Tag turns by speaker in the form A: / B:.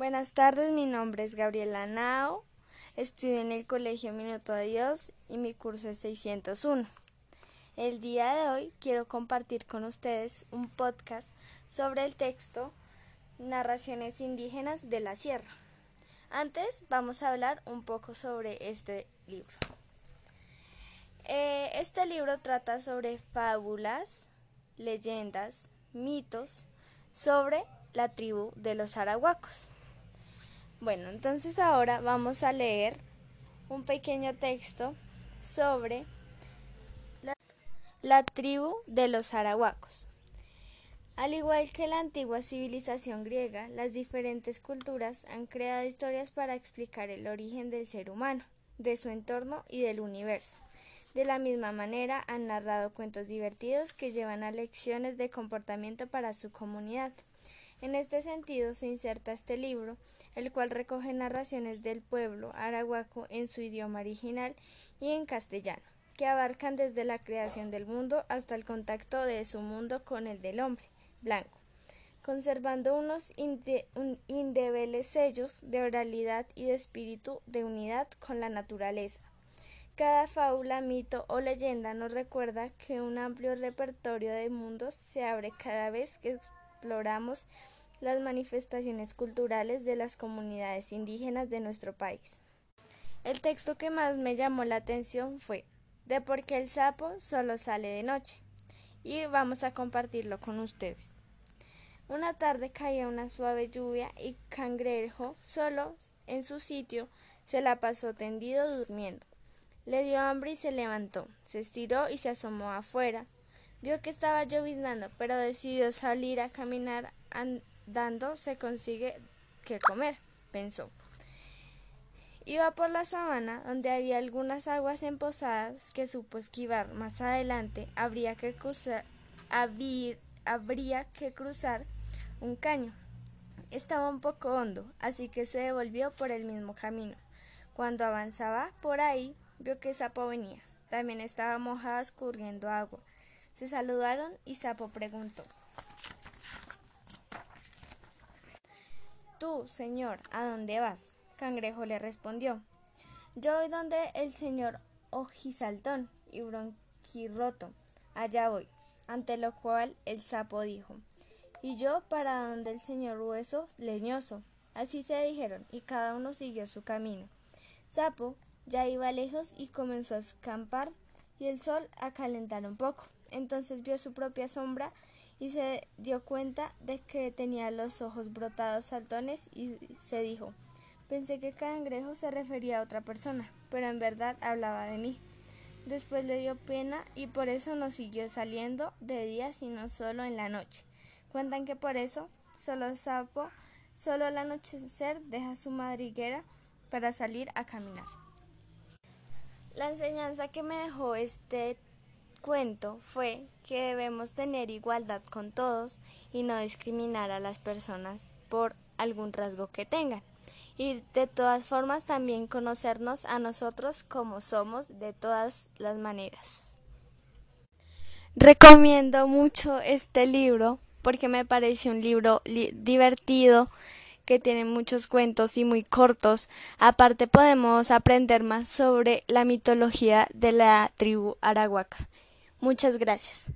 A: Buenas tardes, mi nombre es Gabriela Nao, estudio en el Colegio Minuto a Dios y mi curso es 601. El día de hoy quiero compartir con ustedes un podcast sobre el texto Narraciones indígenas de la Sierra. Antes vamos a hablar un poco sobre este libro. Eh, este libro trata sobre fábulas, leyendas, mitos sobre la tribu de los arahuacos. Bueno, entonces ahora vamos a leer un pequeño texto sobre la, tribu de los arahuacos. Al igual que la antigua civilización griega, las diferentes culturas han creado historias para explicar el origen del ser humano, de su entorno y del universo. De la misma manera, han narrado cuentos divertidos que llevan a lecciones de comportamiento para su comunidad. En este sentido se inserta este libro, el cual recoge narraciones del pueblo arahuaco en su idioma original y en castellano, que abarcan desde la creación del mundo hasta el contacto de su mundo con el del hombre blanco, conservando unos indebeles sellos de oralidad y de espíritu de unidad con la naturaleza. Cada fábula, mito o leyenda nos recuerda que un amplio repertorio de mundos se abre cada vez que exploramos las manifestaciones culturales de las comunidades indígenas de nuestro país. El texto que más me llamó la atención fue de por qué el sapo solo sale de noche y vamos a compartirlo con ustedes. Una tarde caía una suave lluvia y Cangrejo, solo en su sitio, se la pasó tendido durmiendo. Le dio hambre y se levantó, se estiró y se asomó afuera. Vio que estaba lloviznando, pero decidió salir a caminar andando se consigue que comer, pensó. Iba por la sabana, donde había algunas aguas emposadas que supo esquivar. Más adelante habría que cruzar, habría que cruzar un caño. Estaba un poco hondo, así que se devolvió por el mismo camino. Cuando avanzaba por ahí, vio que Sapo venía. También estaba mojada escurriendo agua. Se saludaron y Sapo preguntó Tú, señor, ¿a dónde vas? Cangrejo le respondió Yo voy donde el señor Ojisaltón y Bronquirroto. Allá voy. Ante lo cual el sapo dijo Y yo para donde el señor Hueso Leñoso. Así se dijeron, y cada uno siguió su camino. Sapo ya iba lejos y comenzó a escampar y el sol a calentar un poco. Entonces vio su propia sombra y se dio cuenta de que tenía los ojos brotados saltones y se dijo Pensé que Cangrejo se refería a otra persona, pero en verdad hablaba de mí. Después le dio pena y por eso no siguió saliendo de día sino solo en la noche. Cuentan que por eso solo sapo solo al anochecer deja su madriguera para salir a caminar. La enseñanza que me dejó este cuento fue que debemos tener igualdad con todos y no discriminar a las personas por algún rasgo que tengan. Y de todas formas también conocernos a nosotros como somos de todas las maneras. Recomiendo mucho este libro porque me parece un libro divertido, que tiene muchos cuentos y muy cortos. Aparte podemos aprender más sobre la mitología de la tribu arahuaca. Muchas gracias.